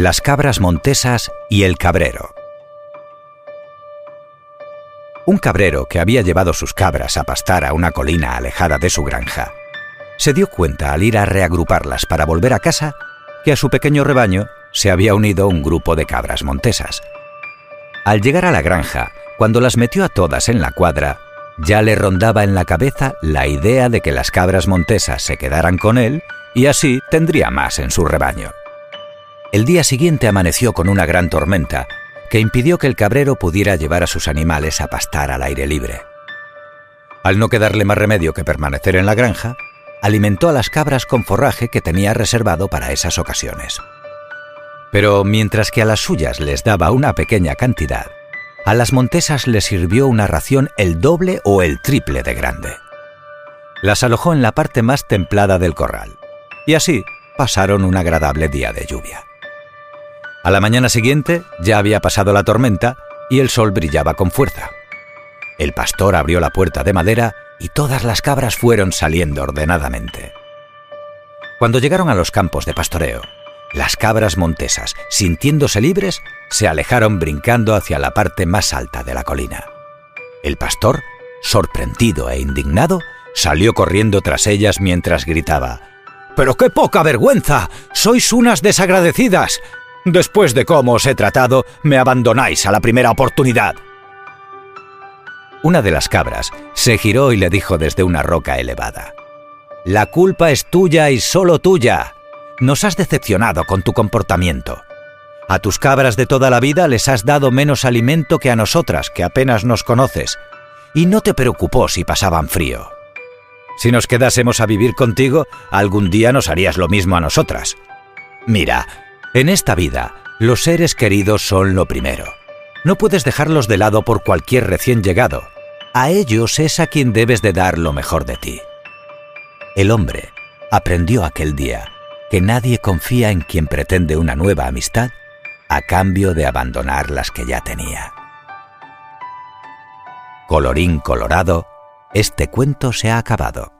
Las cabras montesas y el cabrero. Un cabrero que había llevado sus cabras a pastar a una colina alejada de su granja, se dio cuenta al ir a reagruparlas para volver a casa que a su pequeño rebaño se había unido un grupo de cabras montesas. Al llegar a la granja, cuando las metió a todas en la cuadra, ya le rondaba en la cabeza la idea de que las cabras montesas se quedaran con él y así tendría más en su rebaño. El día siguiente amaneció con una gran tormenta que impidió que el cabrero pudiera llevar a sus animales a pastar al aire libre. Al no quedarle más remedio que permanecer en la granja, alimentó a las cabras con forraje que tenía reservado para esas ocasiones. Pero mientras que a las suyas les daba una pequeña cantidad, a las montesas les sirvió una ración el doble o el triple de grande. Las alojó en la parte más templada del corral, y así pasaron un agradable día de lluvia. A la mañana siguiente ya había pasado la tormenta y el sol brillaba con fuerza. El pastor abrió la puerta de madera y todas las cabras fueron saliendo ordenadamente. Cuando llegaron a los campos de pastoreo, las cabras montesas, sintiéndose libres, se alejaron brincando hacia la parte más alta de la colina. El pastor, sorprendido e indignado, salió corriendo tras ellas mientras gritaba ¡Pero qué poca vergüenza! ¡Sois unas desagradecidas! Después de cómo os he tratado, me abandonáis a la primera oportunidad. Una de las cabras se giró y le dijo desde una roca elevada, La culpa es tuya y solo tuya. Nos has decepcionado con tu comportamiento. A tus cabras de toda la vida les has dado menos alimento que a nosotras, que apenas nos conoces, y no te preocupó si pasaban frío. Si nos quedásemos a vivir contigo, algún día nos harías lo mismo a nosotras. Mira, en esta vida, los seres queridos son lo primero. No puedes dejarlos de lado por cualquier recién llegado. A ellos es a quien debes de dar lo mejor de ti. El hombre aprendió aquel día que nadie confía en quien pretende una nueva amistad a cambio de abandonar las que ya tenía. Colorín colorado, este cuento se ha acabado.